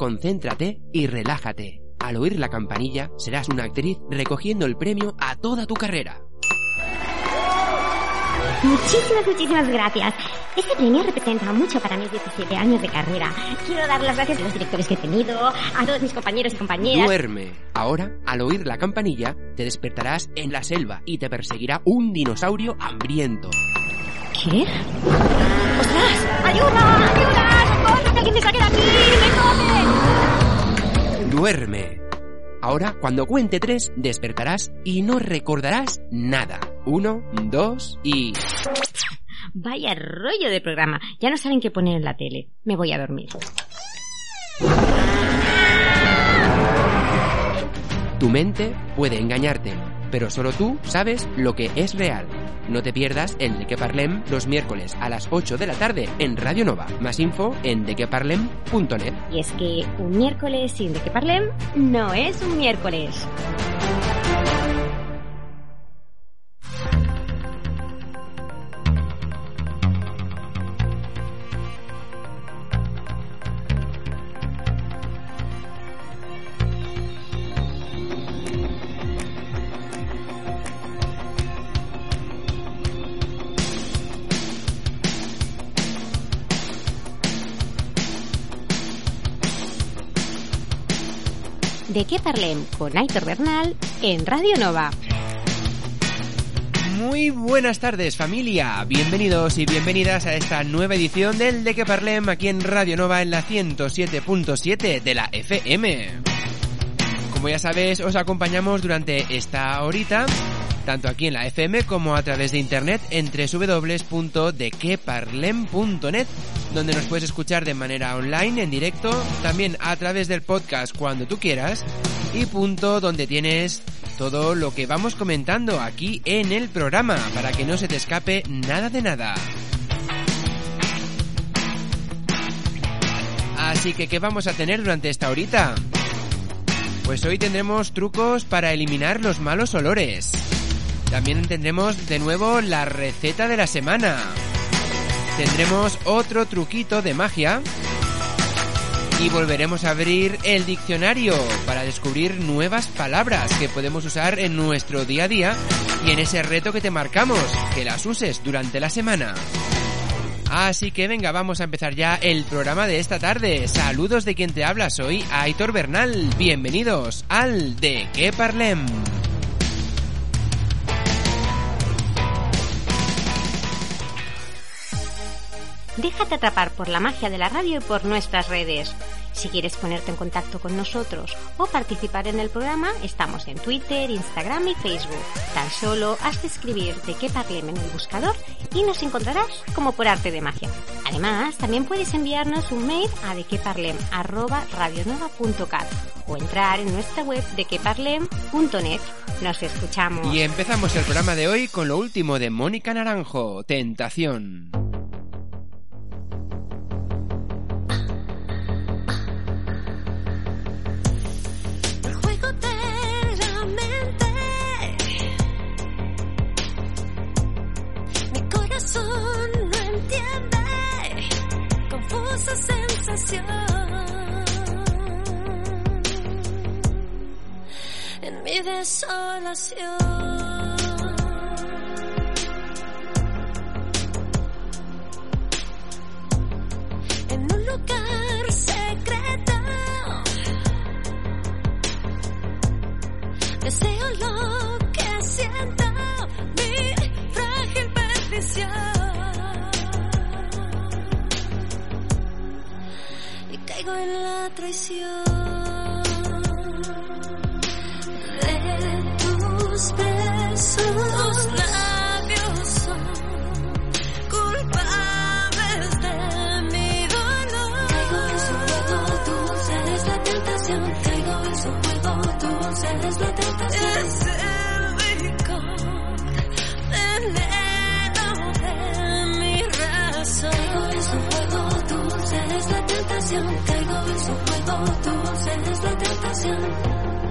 Concéntrate y relájate. Al oír la campanilla, serás una actriz recogiendo el premio a toda tu carrera. Muchísimas, muchísimas gracias. Este premio representa mucho para mis 17 años de carrera. Quiero dar las gracias a los directores que he tenido, a todos mis compañeros y compañeras. Duerme. Ahora, al oír la campanilla, te despertarás en la selva y te perseguirá un dinosaurio hambriento. ¿Qué? ¡Ostras! ¡Ayuda! ¡Ayuda! Duerme. Ahora, cuando cuente tres, despertarás y no recordarás nada. Uno, dos y... Vaya rollo de programa. Ya no saben qué poner en la tele. Me voy a dormir. Tu mente puede engañarte, pero solo tú sabes lo que es real. No te pierdas el De Que Parlem los miércoles a las 8 de la tarde en Radio Nova. Más info en dequeparlem.net. Y es que un miércoles sin de que parlem no es un miércoles. De qué parlem con Aitor Bernal en Radio Nova. Muy buenas tardes familia, bienvenidos y bienvenidas a esta nueva edición del De Que Parlem aquí en Radio Nova en la 107.7 de la FM. Como ya sabes, os acompañamos durante esta horita, tanto aquí en la FM como a través de internet en www.dequeparlem.net, donde nos puedes escuchar de manera online, en directo, también a través del podcast cuando tú quieras, y punto donde tienes todo lo que vamos comentando aquí en el programa, para que no se te escape nada de nada. Así que, ¿qué vamos a tener durante esta horita? Pues hoy tendremos trucos para eliminar los malos olores. También tendremos de nuevo la receta de la semana. Tendremos otro truquito de magia. Y volveremos a abrir el diccionario para descubrir nuevas palabras que podemos usar en nuestro día a día y en ese reto que te marcamos, que las uses durante la semana. Así que venga, vamos a empezar ya el programa de esta tarde. Saludos de quien te habla, soy Aitor Bernal. Bienvenidos al De Que Parlem. Déjate atrapar por la magia de la radio y por nuestras redes. Si quieres ponerte en contacto con nosotros o participar en el programa, estamos en Twitter, Instagram y Facebook. Tan solo has de escribir de qué parlem en el buscador y nos encontrarás como por arte de magia. Además, también puedes enviarnos un mail a dequeparlem@radionova.cat o entrar en nuestra web dequeparlem.net. Nos escuchamos. Y empezamos el programa de hoy con lo último de Mónica Naranjo, Tentación. En mi desolación. En un lugar secreto. Deseo lo que siento, mi frágil perdición. caigo en la traición de tus besos. Tus labios son culpables de mi dolor. Caigo en su juego, tú eres la tentación. Caigo en su juego, tú eres la tentación. Es el rincón, veneno de mi razón caigo en su juego, tu voz es la tentación.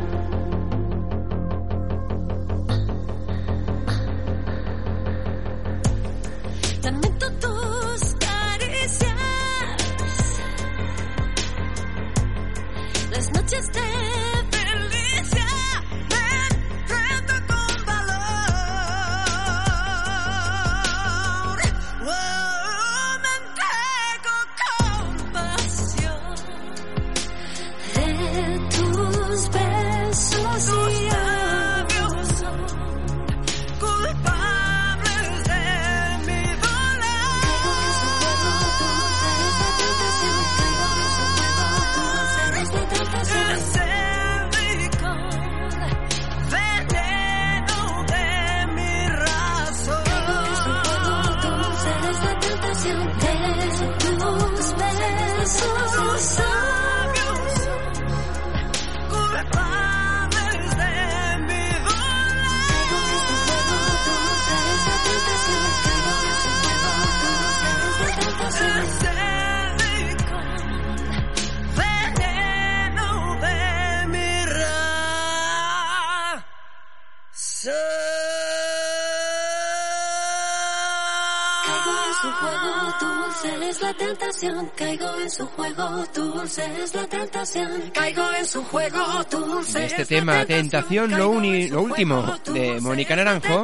De este tema, Tentación, lo último de Mónica Naranjo,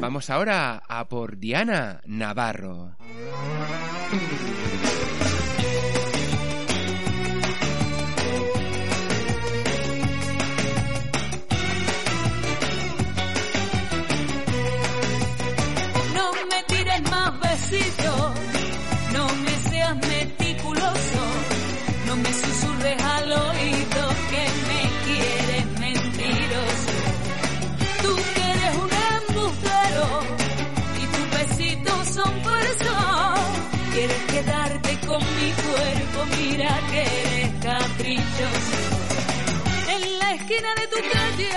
vamos ahora a por Diana Navarro. mira que eres caprichoso. En la esquina de tu calle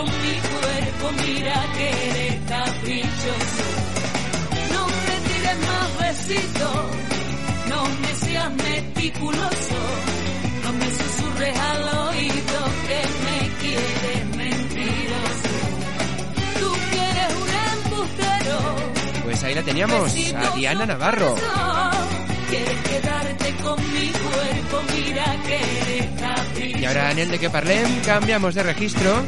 con mi cuerpo, mira que eres caprichoso. No me tires más besitos, no me seas meticuloso, no me susurres al oído que me quieres mentiroso. Tú quieres un embustero. Pues ahí la teníamos, a Diana Navarro. Quieres quedarte con mi cuerpo, mira que eres caprichoso. Y ahora, en el de que parlem, cambiamos de registro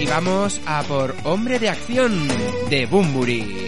y vamos a por Hombre de Acción de Bumburi.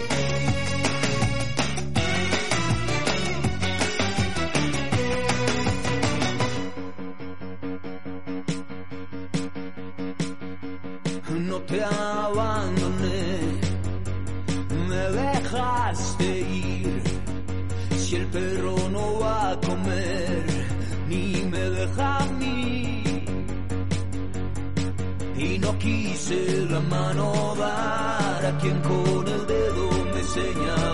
Señor.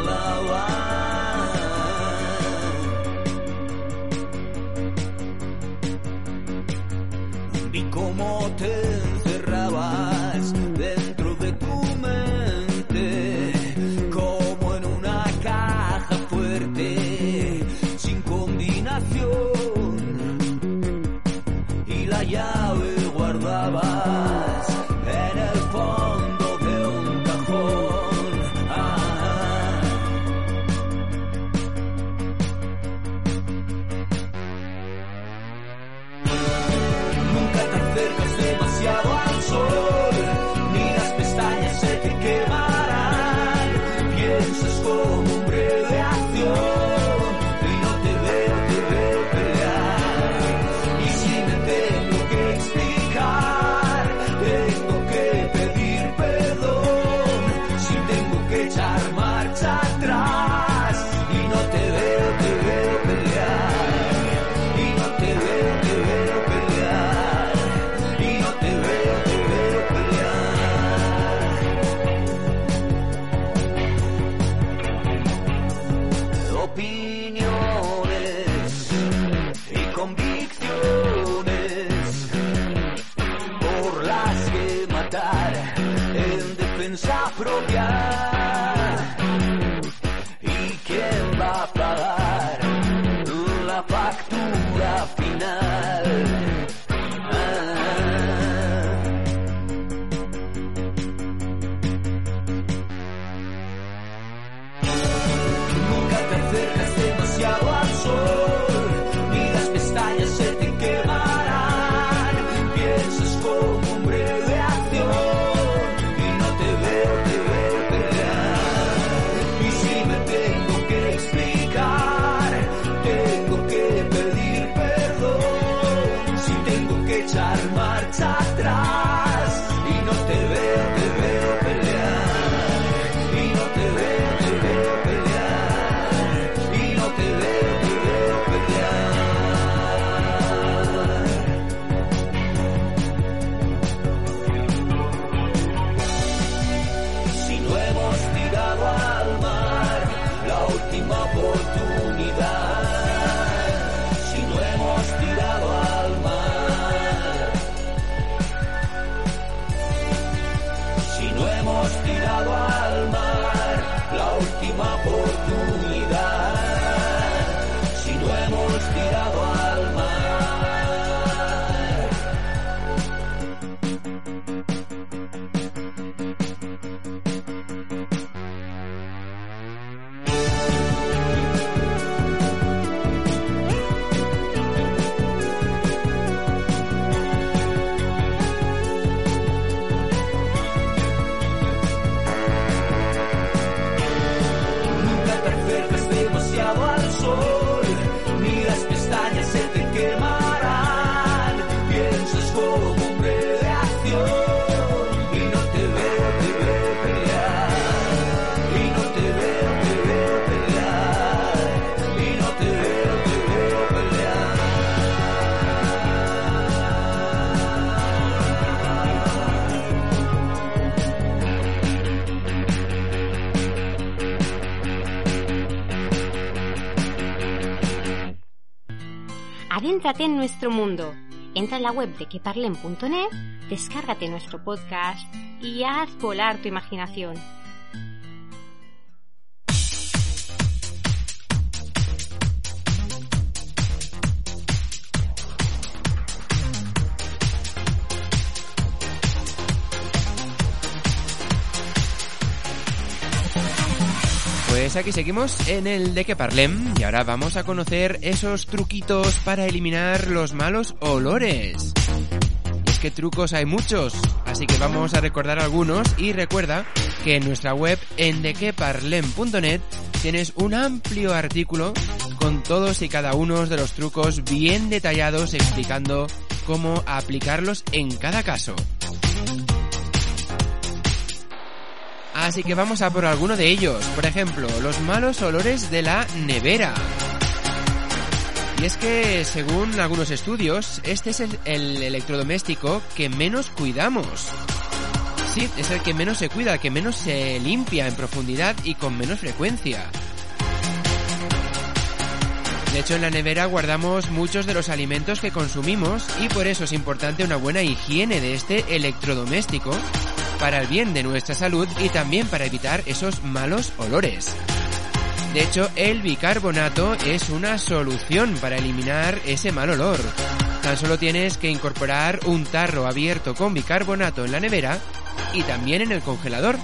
En nuestro mundo. Entra en la web de queparlen.net, descárgate nuestro podcast y haz volar tu imaginación. pues aquí seguimos en el de que parlem y ahora vamos a conocer esos truquitos para eliminar los malos olores. Es que trucos hay muchos, así que vamos a recordar algunos y recuerda que en nuestra web en dequeparlem.net tienes un amplio artículo con todos y cada uno de los trucos bien detallados explicando cómo aplicarlos en cada caso. Así que vamos a por alguno de ellos. Por ejemplo, los malos olores de la nevera. Y es que, según algunos estudios, este es el, el electrodoméstico que menos cuidamos. Sí, es el que menos se cuida, el que menos se limpia en profundidad y con menos frecuencia. De hecho, en la nevera guardamos muchos de los alimentos que consumimos y por eso es importante una buena higiene de este electrodoméstico para el bien de nuestra salud y también para evitar esos malos olores. De hecho, el bicarbonato es una solución para eliminar ese mal olor. Tan solo tienes que incorporar un tarro abierto con bicarbonato en la nevera y también en el congelador.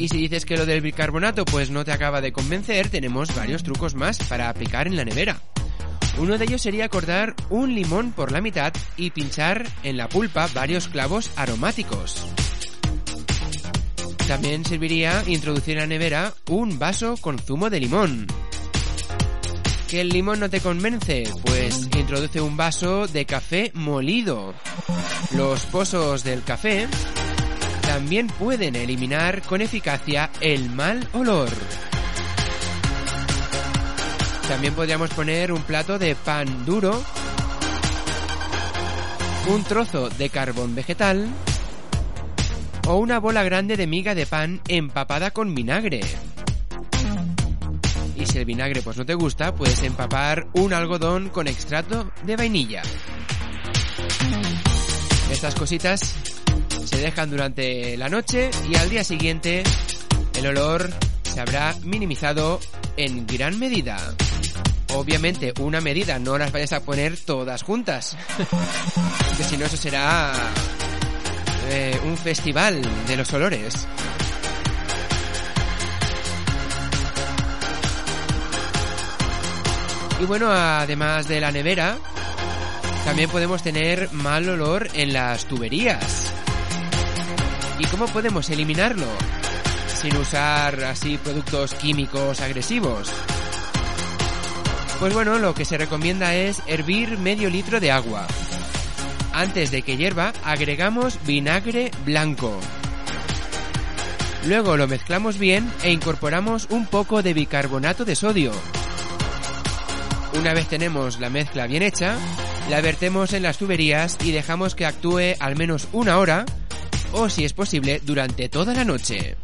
Y si dices que lo del bicarbonato pues no te acaba de convencer, tenemos varios trucos más para aplicar en la nevera. Uno de ellos sería cortar un limón por la mitad y pinchar en la pulpa varios clavos aromáticos. También serviría introducir en la nevera un vaso con zumo de limón. ¿Que el limón no te convence? Pues introduce un vaso de café molido. Los pozos del café también pueden eliminar con eficacia el mal olor. También podríamos poner un plato de pan duro, un trozo de carbón vegetal o una bola grande de miga de pan empapada con vinagre. Y si el vinagre pues no te gusta, puedes empapar un algodón con extracto de vainilla. Estas cositas se dejan durante la noche y al día siguiente el olor se habrá minimizado en gran medida. Obviamente una medida, no las vayas a poner todas juntas. que si no eso será eh, un festival de los olores. Y bueno, además de la nevera, también podemos tener mal olor en las tuberías. ¿Y cómo podemos eliminarlo? Sin usar así productos químicos agresivos. Pues bueno, lo que se recomienda es hervir medio litro de agua. Antes de que hierva, agregamos vinagre blanco. Luego lo mezclamos bien e incorporamos un poco de bicarbonato de sodio. Una vez tenemos la mezcla bien hecha, la vertemos en las tuberías y dejamos que actúe al menos una hora o si es posible durante toda la noche.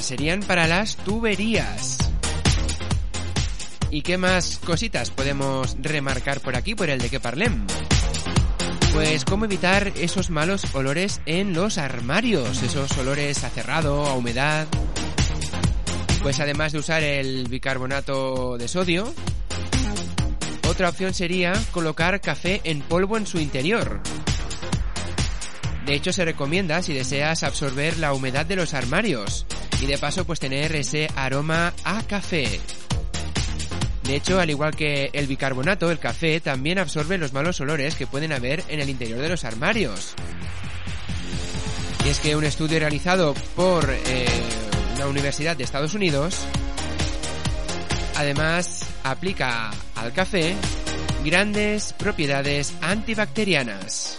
Serían para las tuberías. ¿Y qué más cositas podemos remarcar por aquí, por el de que parlem? Pues cómo evitar esos malos olores en los armarios, esos olores a cerrado, a humedad. Pues además de usar el bicarbonato de sodio, otra opción sería colocar café en polvo en su interior. De hecho se recomienda si deseas absorber la humedad de los armarios y de paso pues tener ese aroma a café. De hecho, al igual que el bicarbonato, el café también absorbe los malos olores que pueden haber en el interior de los armarios. Y es que un estudio realizado por eh, la Universidad de Estados Unidos además aplica al café grandes propiedades antibacterianas.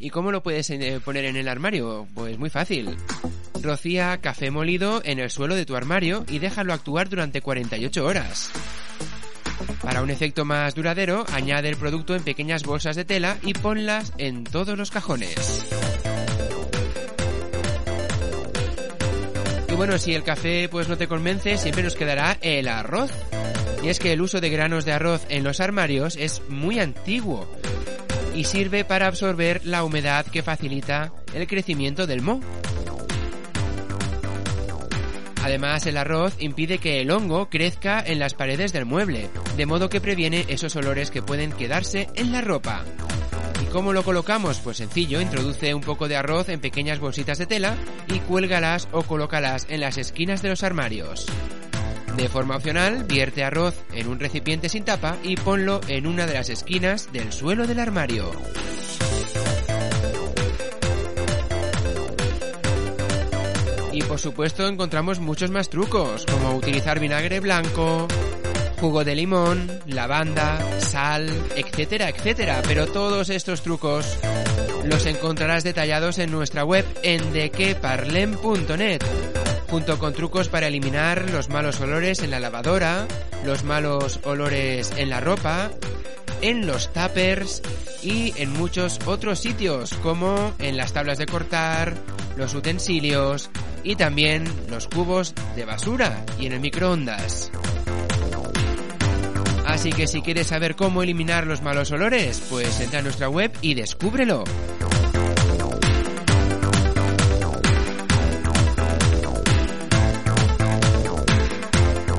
¿Y cómo lo puedes eh, poner en el armario? Pues muy fácil. Rocía café molido en el suelo de tu armario y déjalo actuar durante 48 horas. Para un efecto más duradero, añade el producto en pequeñas bolsas de tela y ponlas en todos los cajones. Y bueno, si el café pues no te convence, siempre nos quedará el arroz. Y es que el uso de granos de arroz en los armarios es muy antiguo y sirve para absorber la humedad que facilita el crecimiento del moho. Además, el arroz impide que el hongo crezca en las paredes del mueble, de modo que previene esos olores que pueden quedarse en la ropa. ¿Y cómo lo colocamos? Pues sencillo, introduce un poco de arroz en pequeñas bolsitas de tela y cuélgalas o colócalas en las esquinas de los armarios. De forma opcional, vierte arroz en un recipiente sin tapa y ponlo en una de las esquinas del suelo del armario. Y por supuesto, encontramos muchos más trucos, como utilizar vinagre blanco, jugo de limón, lavanda, sal, etcétera, etcétera. Pero todos estos trucos los encontrarás detallados en nuestra web en dequeparlem.net, junto con trucos para eliminar los malos olores en la lavadora, los malos olores en la ropa, en los tuppers y en muchos otros sitios, como en las tablas de cortar, los utensilios y también los cubos de basura y en el microondas. Así que si quieres saber cómo eliminar los malos olores, pues entra a nuestra web y descúbrelo.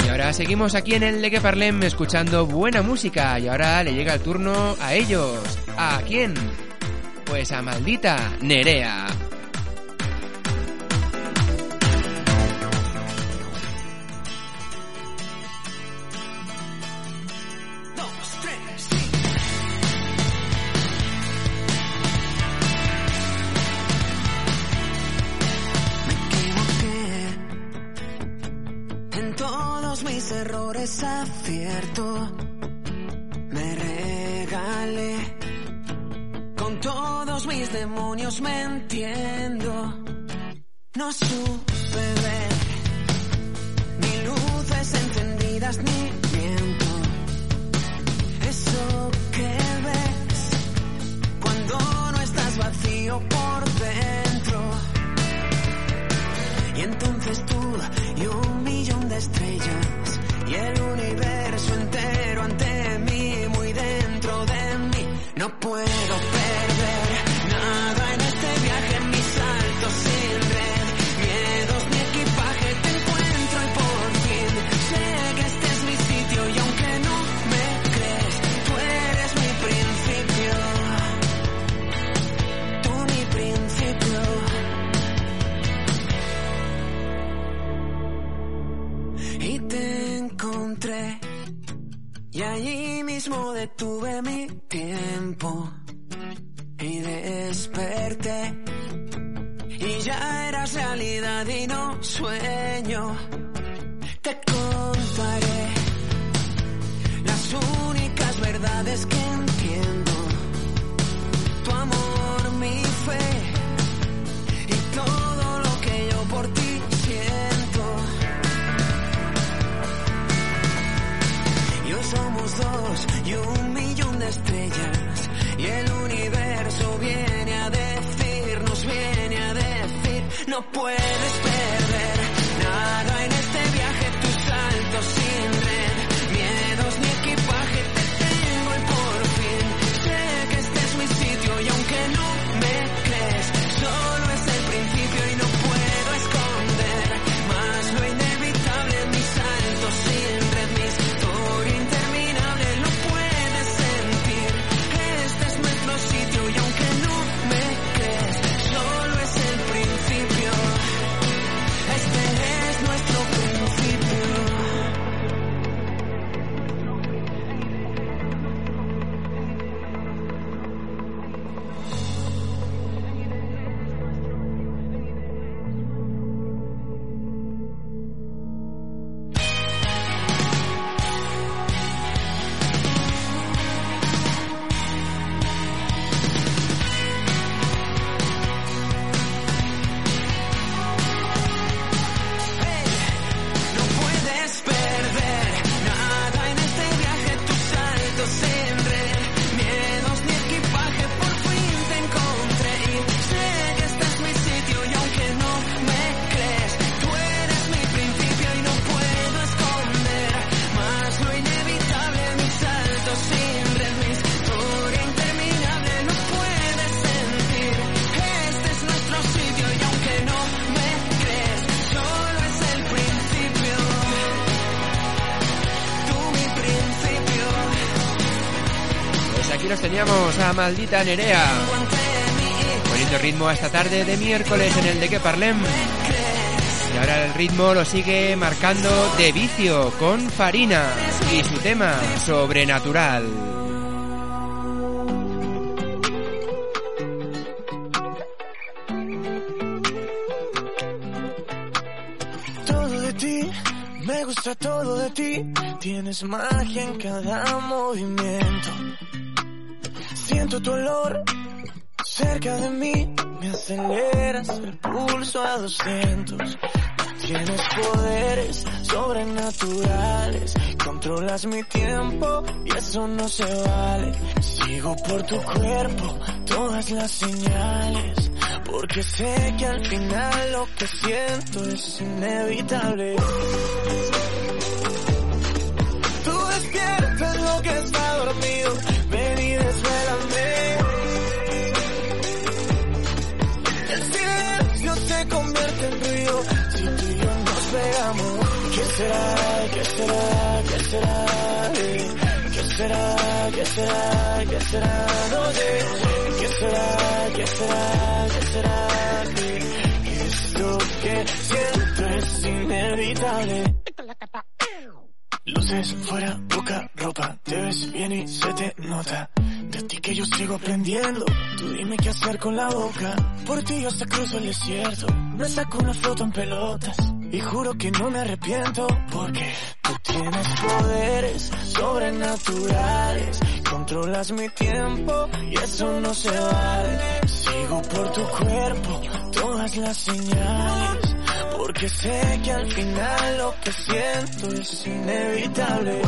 Y ahora seguimos aquí en el Leque Parlem escuchando buena música y ahora le llega el turno a ellos. ¿A quién? Pues a maldita Nerea. Me regalé con todos mis demonios me teníamos a maldita Nerea, poniendo ritmo esta tarde de miércoles en el de que Parlem. Y ahora el ritmo lo sigue marcando de vicio con Farina y su tema sobrenatural. de ti, me gusta todo de ti. Tienes magia en cada movimiento. Siento tu olor cerca de mí, me aceleras el pulso a 200. Tienes poderes sobrenaturales, controlas mi tiempo y eso no se vale. Sigo por tu cuerpo todas las señales, porque sé que al final lo que siento es inevitable. Será? ¿Qué será? ¿Qué será? ¿Qué será? ¿Qué? No sé. ¿Qué será? ¿Qué será? ¿Qué será? Eh, Esto que siento es inevitable. Luces fuera, poca ropa, te ves bien y se te nota. De ti que yo sigo aprendiendo, tú dime qué hacer con la boca. Por ti yo hasta cruzo el desierto, me saco una foto en pelotas. Y juro que no me arrepiento, porque tú tienes poderes sobrenaturales. Controlas mi tiempo y eso no se vale. Sigo por tu cuerpo, todas las señales. Porque sé que al final lo que siento es inevitable.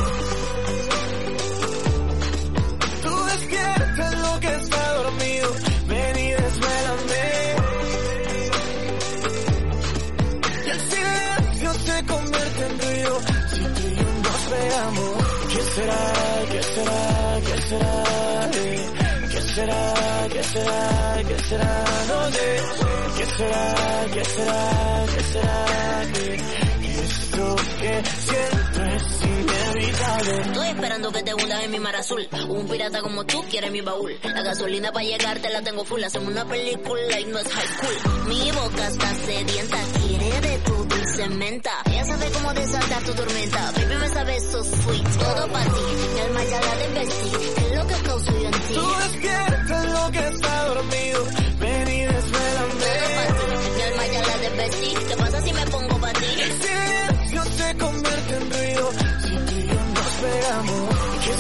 Será? ¿Qué será? Eh, ¿Qué será? ¿Qué será? ¿Qué? No sé. ¿Qué será? ¿Qué será? ¿Qué será? Eh, Esto que siento es. Estoy esperando que te hundas en mi mar azul. Un pirata como tú quiere mi baúl. La gasolina para llegarte la tengo full. Hacemos una película y no es high school. Mi boca está sedienta, quiere de tu dulce menta. Ella sabe cómo desatar tu tormenta. Baby me sabe so sweet. Todo para ti, mi alma ya la desvestí. Es lo que causo yo en ti. Tú despiertas lo que está dormido,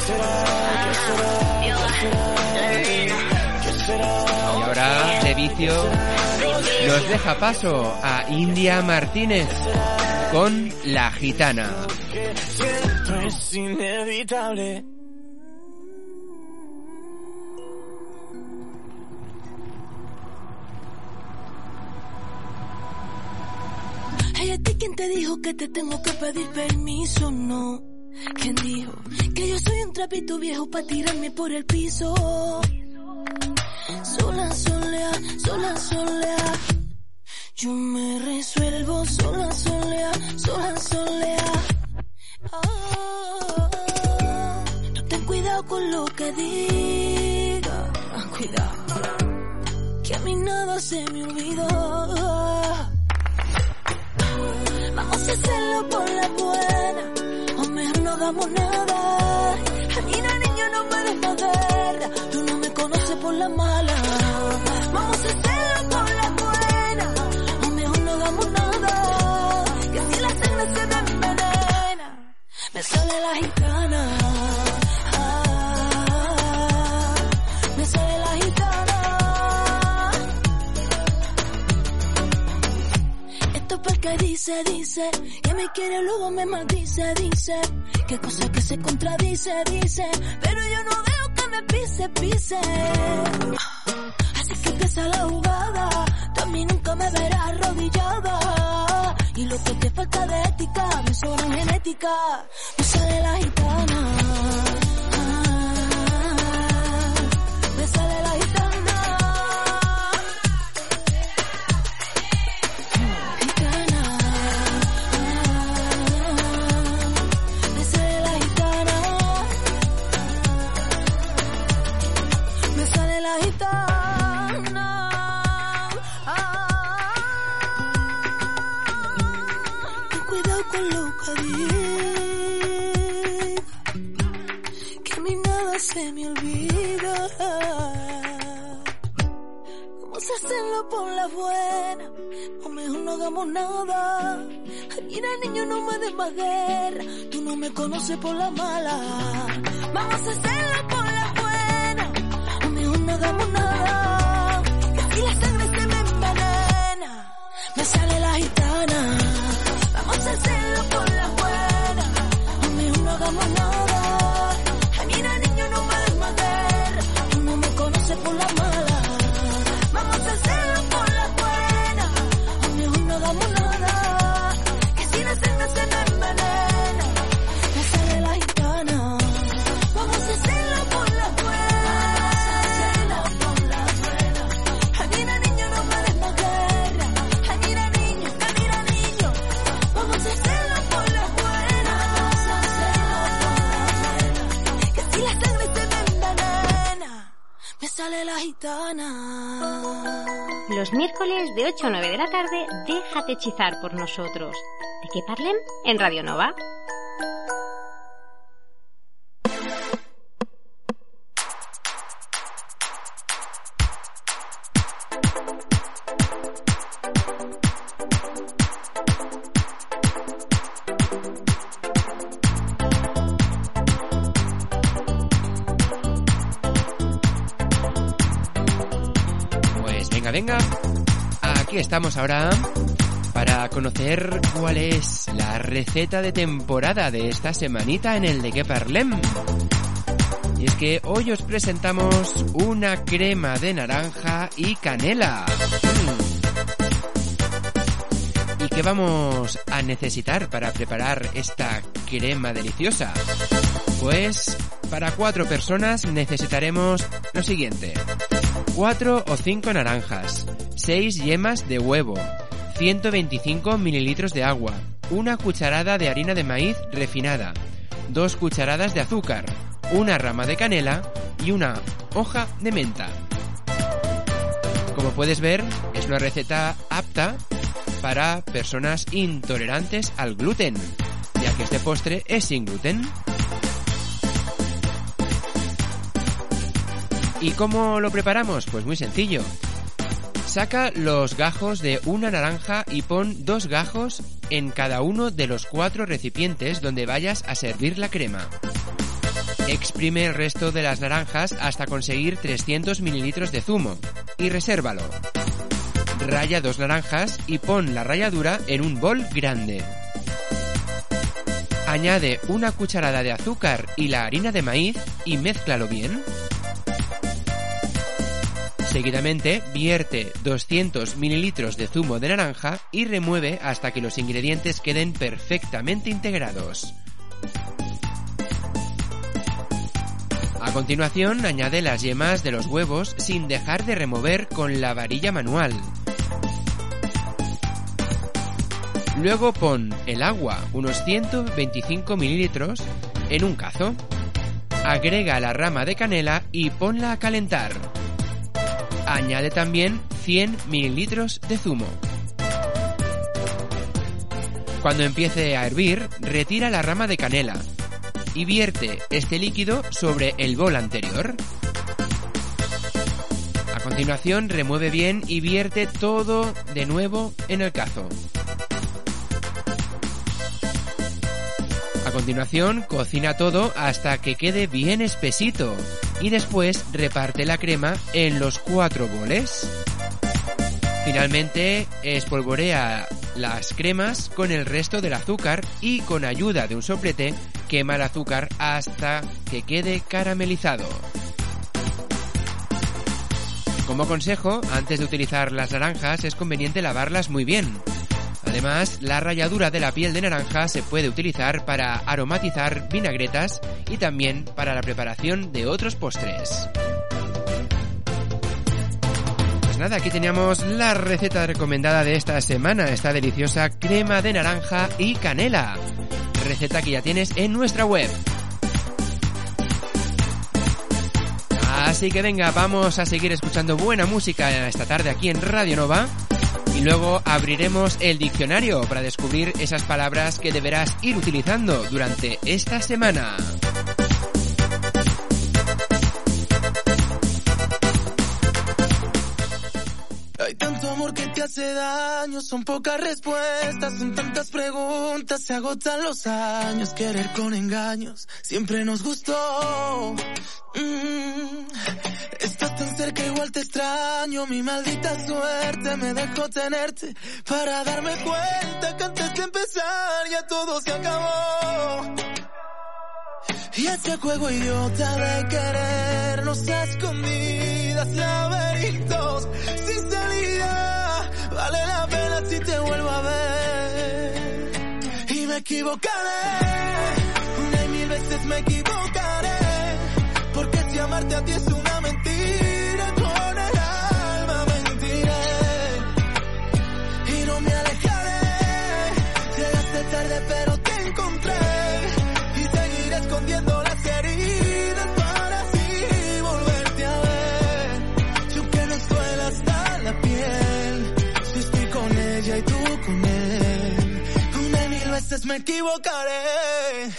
Y ahora, de vicio, nos deja paso a India Martínez con La Gitana. Es inevitable. ¿a ti quién te dijo que te tengo que pedir permiso? No. ¿Quién dijo que yo soy un trapito viejo para tirarme por el piso? Sola, solea, sola, solea. Yo me resuelvo sola, solea, sola, solea. Ah, tú ten cuidado con lo que diga. Cuidado. Que a mí nada se me olvidó. Vamos a hacerlo por la buena, no hagamos nada. A mí la niña no me des madera, tú no me conoces por la mala. Vamos a hacerlo por la buena, o mejor no hagamos nada. Que si la sangre se me envenena, me sale la gitana. Me sale la gitana. Esto porque dice, dice, que me quiere luego me maldice, dice, que cosa que se contradice, dice, pero yo no veo que me pise, pise. Así que empieza la jugada, también nunca me verás arrodillada. Y lo que te falta de ética, me sobra genética, me sale la gitana. Vamos a hacerlo por la buena, o mejor no me des más. Tú no me conoces por la mala. Vamos a hacerlo por la buena. O mejor no. 8 a 9 de la tarde, déjate hechizar por nosotros. ¿De qué parlem? En Radio Nova. Aquí estamos ahora para conocer cuál es la receta de temporada de esta semanita en el de que. Y es que hoy os presentamos una crema de naranja y canela. Mm. ¿Y qué vamos a necesitar para preparar esta crema deliciosa? Pues para cuatro personas necesitaremos lo siguiente. 4 o 5 naranjas, 6 yemas de huevo, 125 mililitros de agua, una cucharada de harina de maíz refinada, 2 cucharadas de azúcar, una rama de canela y una hoja de menta. Como puedes ver, es una receta apta para personas intolerantes al gluten, ya que este postre es sin gluten. ¿Y cómo lo preparamos? Pues muy sencillo. Saca los gajos de una naranja y pon dos gajos en cada uno de los cuatro recipientes donde vayas a servir la crema. Exprime el resto de las naranjas hasta conseguir 300 mililitros de zumo y resérvalo. Raya dos naranjas y pon la ralladura en un bol grande. Añade una cucharada de azúcar y la harina de maíz y mézclalo bien. Seguidamente, vierte 200 mililitros de zumo de naranja y remueve hasta que los ingredientes queden perfectamente integrados. A continuación, añade las yemas de los huevos sin dejar de remover con la varilla manual. Luego pon el agua, unos 125 mililitros, en un cazo. Agrega la rama de canela y ponla a calentar. Añade también 100 mililitros de zumo. Cuando empiece a hervir, retira la rama de canela y vierte este líquido sobre el bol anterior. A continuación, remueve bien y vierte todo de nuevo en el cazo. A continuación, cocina todo hasta que quede bien espesito y después reparte la crema en los cuatro boles. Finalmente, espolvorea las cremas con el resto del azúcar y con ayuda de un soplete quema el azúcar hasta que quede caramelizado. Como consejo, antes de utilizar las naranjas es conveniente lavarlas muy bien. Además, la ralladura de la piel de naranja se puede utilizar para aromatizar vinagretas y también para la preparación de otros postres. Pues nada, aquí teníamos la receta recomendada de esta semana, esta deliciosa crema de naranja y canela. Receta que ya tienes en nuestra web. Así que venga, vamos a seguir escuchando buena música esta tarde aquí en Radio Nova. Y luego abriremos el diccionario para descubrir esas palabras que deberás ir utilizando durante esta semana. Hay tanto amor que te hace daño, son pocas respuestas, son tantas preguntas, se agotan los años, querer con engaños, siempre nos gustó. Mm, Tan cerca, igual te extraño, mi maldita suerte me dejó tenerte para darme cuenta que antes de empezar ya todo se acabó. Y ese juego idiota de querernos a escondidas, laberintos, sin salida, vale la pena si te vuelvo a ver. Y me equivocaré, una y mil veces me equivocaré, porque si amarte a ti es una me equivocaré.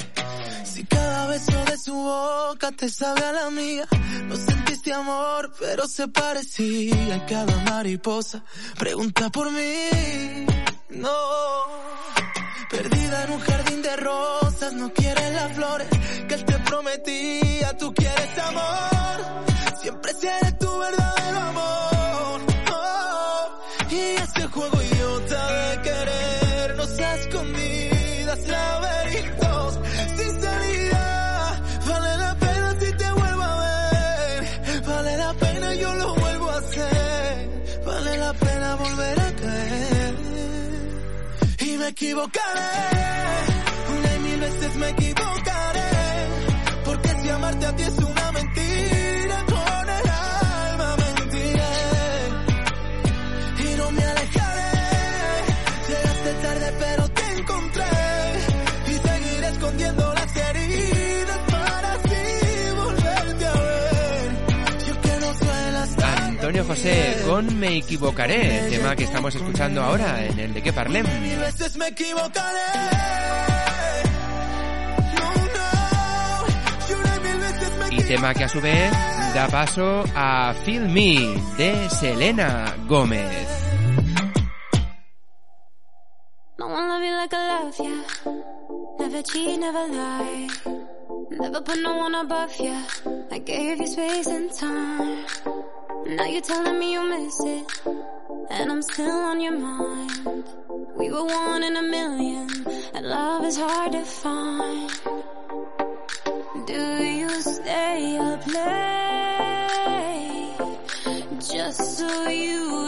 Si cada beso de su boca te sabe a la mía, no sentiste amor, pero se parecía en cada mariposa. Pregunta por mí, no. Perdida en un jardín de rosas, no quieres las flores que él te prometía. Tú quieres amor, siempre seré tu verdadero me equivocaré. Una y mil veces me equivocaré. Porque si amarte a ti es una Con Me equivocaré, tema que estamos escuchando ahora en el de que parlem. Y tema que a su vez da paso a Feel Me de Selena Gómez. Now you're telling me you miss it. And I'm still on your mind. We were one in a million. And love is hard to find. Do you stay or play? Just so you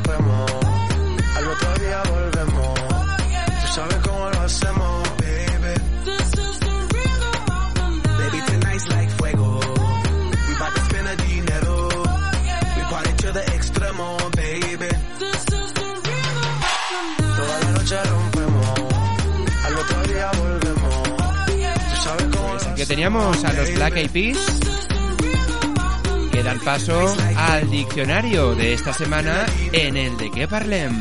teníamos a los Black Eyed Peas que dan paso al diccionario de esta semana en el de que parlem.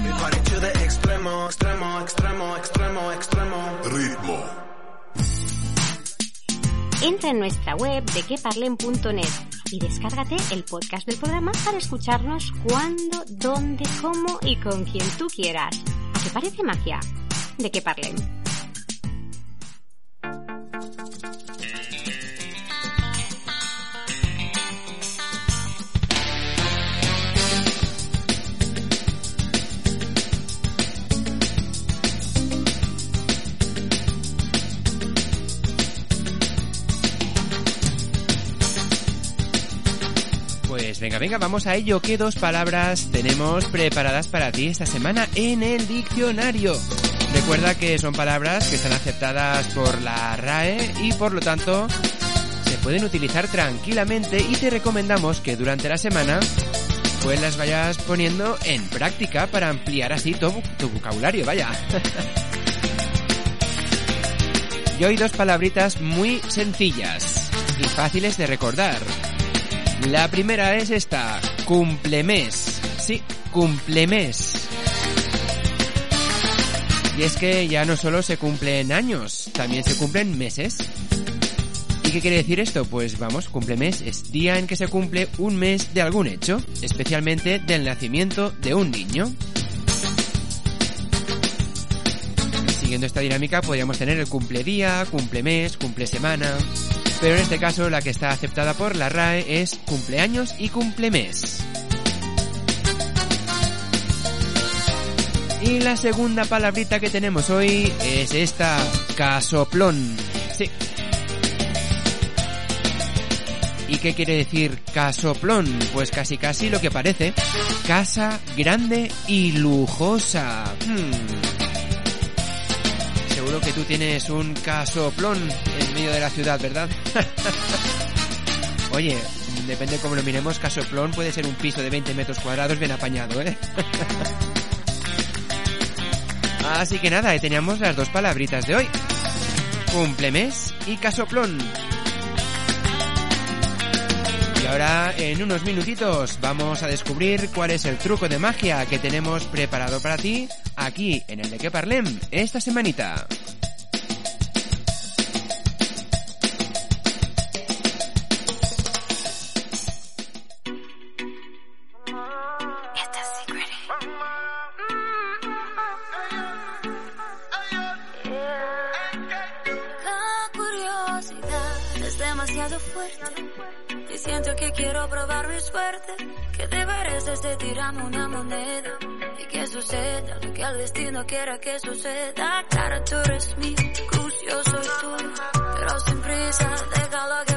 Ritmo. Entra en nuestra web de queparlen.net y descárgate el podcast del programa para escucharnos cuando, dónde, cómo y con quien tú quieras. ¿A qué parece magia? De que parlen. Venga, venga, vamos a ello. ¿Qué dos palabras tenemos preparadas para ti esta semana en el diccionario? Recuerda que son palabras que están aceptadas por la RAE y por lo tanto se pueden utilizar tranquilamente y te recomendamos que durante la semana pues las vayas poniendo en práctica para ampliar así tu, tu vocabulario, vaya. y hoy dos palabritas muy sencillas y fáciles de recordar. La primera es esta, cumplemes. Sí, cumplemes. Y es que ya no solo se cumplen años, también se cumplen meses. ¿Y qué quiere decir esto? Pues vamos, cumplemes es día en que se cumple un mes de algún hecho, especialmente del nacimiento de un niño. Siguiendo esta dinámica podríamos tener el cumpledía, cumplemes, cumplesemana, pero en este caso la que está aceptada por la RAE es cumpleaños y cumplemes. Y la segunda palabrita que tenemos hoy es esta, casoplón. Sí. ¿Y qué quiere decir casoplón? Pues casi casi lo que parece. Casa grande y lujosa. Hmm. Seguro que tú tienes un casoplón en medio de la ciudad, ¿verdad? Oye, depende cómo lo miremos, casoplón puede ser un piso de 20 metros cuadrados bien apañado, ¿eh? Así que nada, ahí teníamos las dos palabritas de hoy. Cumplemes y casoplón. Y ahora, en unos minutitos, vamos a descubrir cuál es el truco de magia que tenemos preparado para ti aquí en el de que parlem esta semanita. Demasiado fuerte siento que quiero probar mi suerte. Que te pareces de tirarme una moneda y que suceda lo que el destino quiera que suceda. Cara, tú eres mi cruz, yo soy tuyo, pero sin prisa, déjalo que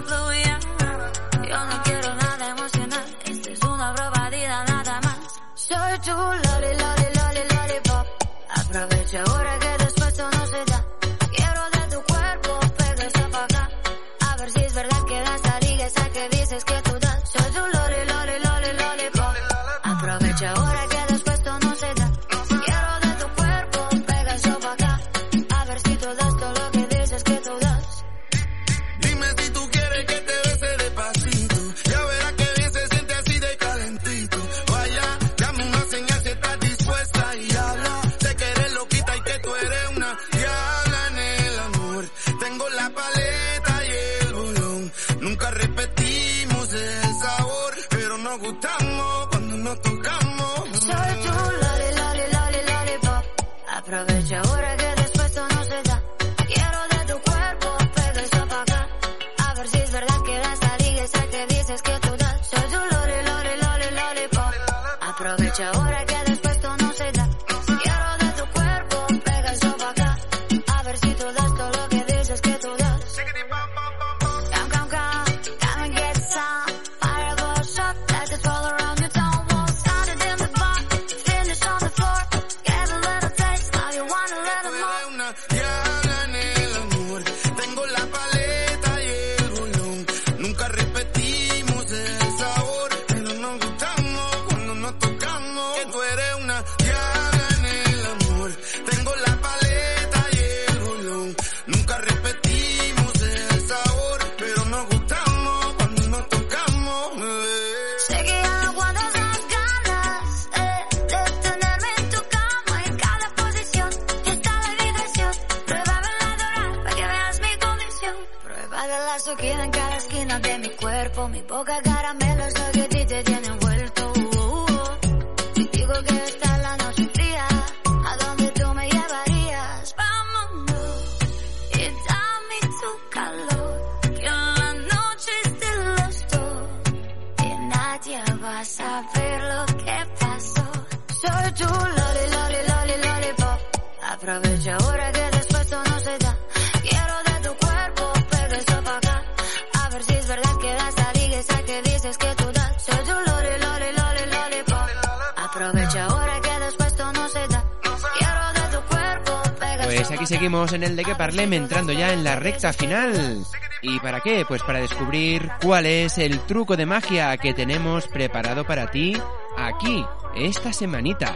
recta final. ¿Y para qué? Pues para descubrir cuál es el truco de magia que tenemos preparado para ti aquí, esta semanita.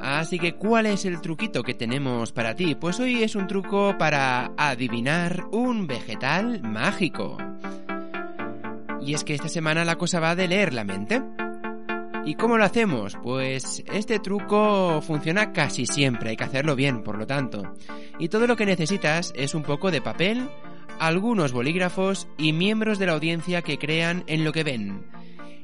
Así que, ¿cuál es el truquito que tenemos para ti? Pues hoy es un truco para adivinar un vegetal mágico. Y es que esta semana la cosa va de leer la mente. ¿Y cómo lo hacemos? Pues este truco funciona casi siempre, hay que hacerlo bien, por lo tanto. Y todo lo que necesitas es un poco de papel, algunos bolígrafos y miembros de la audiencia que crean en lo que ven.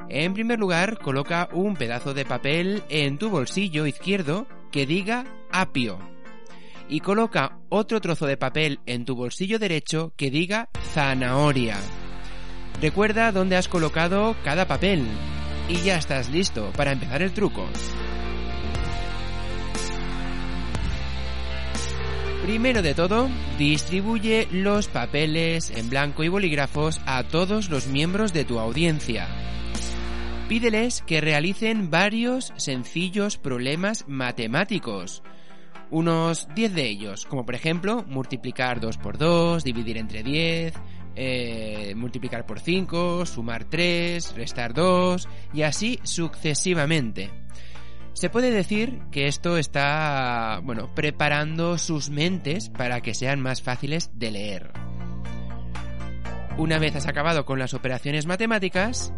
En primer lugar, coloca un pedazo de papel en tu bolsillo izquierdo que diga apio. Y coloca otro trozo de papel en tu bolsillo derecho que diga zanahoria. Recuerda dónde has colocado cada papel. Y ya estás listo para empezar el truco. Primero de todo, distribuye los papeles en blanco y bolígrafos a todos los miembros de tu audiencia. Pídeles que realicen varios sencillos problemas matemáticos. Unos 10 de ellos, como por ejemplo multiplicar 2 por 2, dividir entre 10, eh, multiplicar por 5, sumar 3, restar 2 y así sucesivamente. Se puede decir que esto está, bueno, preparando sus mentes para que sean más fáciles de leer. Una vez has acabado con las operaciones matemáticas,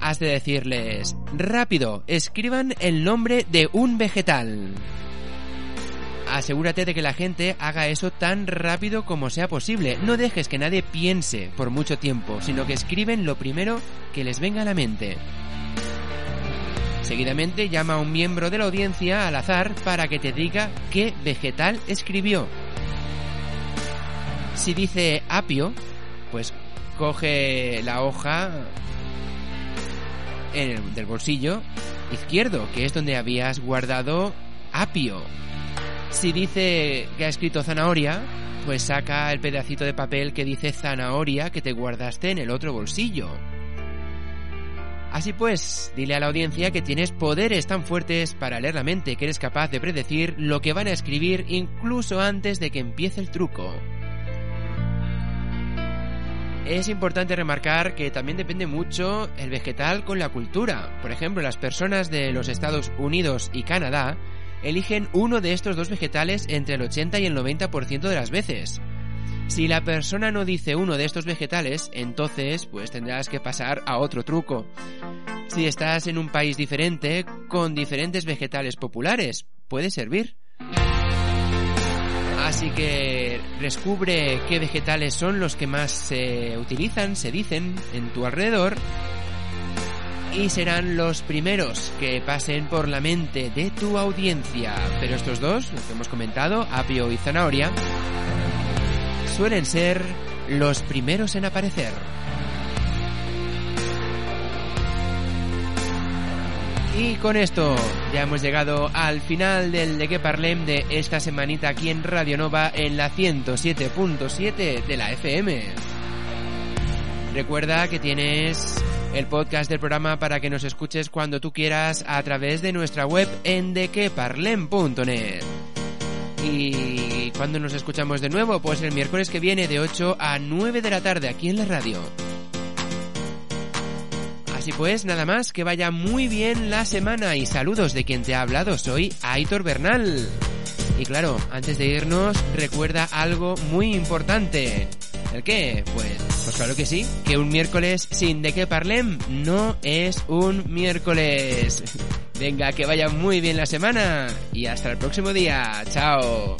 has de decirles, rápido, escriban el nombre de un vegetal. Asegúrate de que la gente haga eso tan rápido como sea posible. No dejes que nadie piense por mucho tiempo, sino que escriben lo primero que les venga a la mente. Seguidamente llama a un miembro de la audiencia al azar para que te diga qué vegetal escribió. Si dice apio, pues coge la hoja del bolsillo izquierdo, que es donde habías guardado apio. Si dice que ha escrito zanahoria, pues saca el pedacito de papel que dice zanahoria que te guardaste en el otro bolsillo. Así pues, dile a la audiencia que tienes poderes tan fuertes para leer la mente que eres capaz de predecir lo que van a escribir incluso antes de que empiece el truco. Es importante remarcar que también depende mucho el vegetal con la cultura. Por ejemplo, las personas de los Estados Unidos y Canadá eligen uno de estos dos vegetales entre el 80 y el 90% de las veces. Si la persona no dice uno de estos vegetales, entonces pues tendrás que pasar a otro truco. Si estás en un país diferente, con diferentes vegetales populares, puede servir. Así que descubre qué vegetales son los que más se utilizan, se dicen, en tu alrededor. Y serán los primeros que pasen por la mente de tu audiencia. Pero estos dos, los que hemos comentado, apio y zanahoria, suelen ser los primeros en aparecer. Y con esto ya hemos llegado al final del De Que Parlem de esta semanita aquí en Radio Nova en la 107.7 de la FM. Recuerda que tienes el podcast del programa para que nos escuches cuando tú quieras a través de nuestra web en dequeparlem.net. ¿Y cuando nos escuchamos de nuevo? Pues el miércoles que viene de 8 a 9 de la tarde aquí en la radio. Así pues, nada más, que vaya muy bien la semana y saludos de quien te ha hablado, soy Aitor Bernal. Y claro, antes de irnos, recuerda algo muy importante. ¿El qué? Pues, pues claro que sí, que un miércoles sin de qué parlem no es un miércoles. Venga, que vaya muy bien la semana y hasta el próximo día. Chao.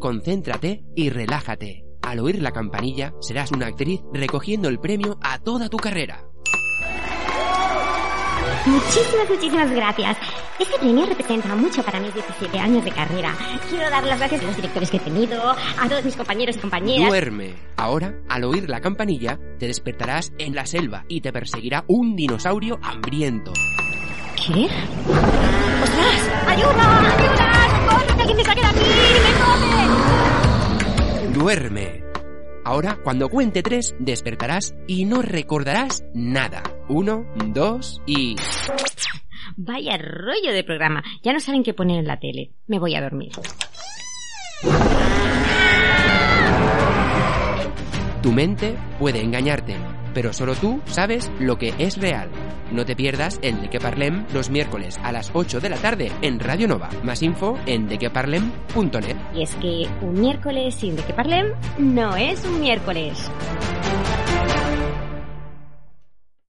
Concéntrate y relájate. Al oír la campanilla, serás una actriz recogiendo el premio a toda tu carrera. Muchísimas, muchísimas gracias. Este premio representa mucho para mis 17 años de carrera. Quiero dar las gracias a los directores que he tenido, a todos mis compañeros y compañeras. Duerme. Ahora, al oír la campanilla, te despertarás en la selva y te perseguirá un dinosaurio hambriento. ¿Qué? ¡Ostras! ¡Ayuda! ¡Ayuda! ¡Socorro! ¡Que alguien me saque de aquí! ¡Me come! Duerme. Ahora, cuando cuente tres, despertarás y no recordarás nada. Uno, dos y... Vaya rollo de programa. Ya no saben qué poner en la tele. Me voy a dormir. Tu mente puede engañarte, pero solo tú sabes lo que es real. No te pierdas el De Que Parlem los miércoles a las 8 de la tarde en Radio Nova. Más info en dequeparlem.net. Y es que un miércoles sin de que parlem no es un miércoles.